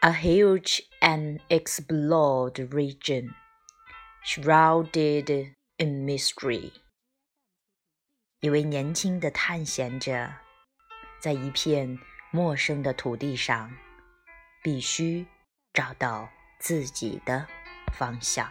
a huge and explored region, shrouded in mystery。一位年轻的探险者，在一片陌生的土地上，必须找到自己的方向。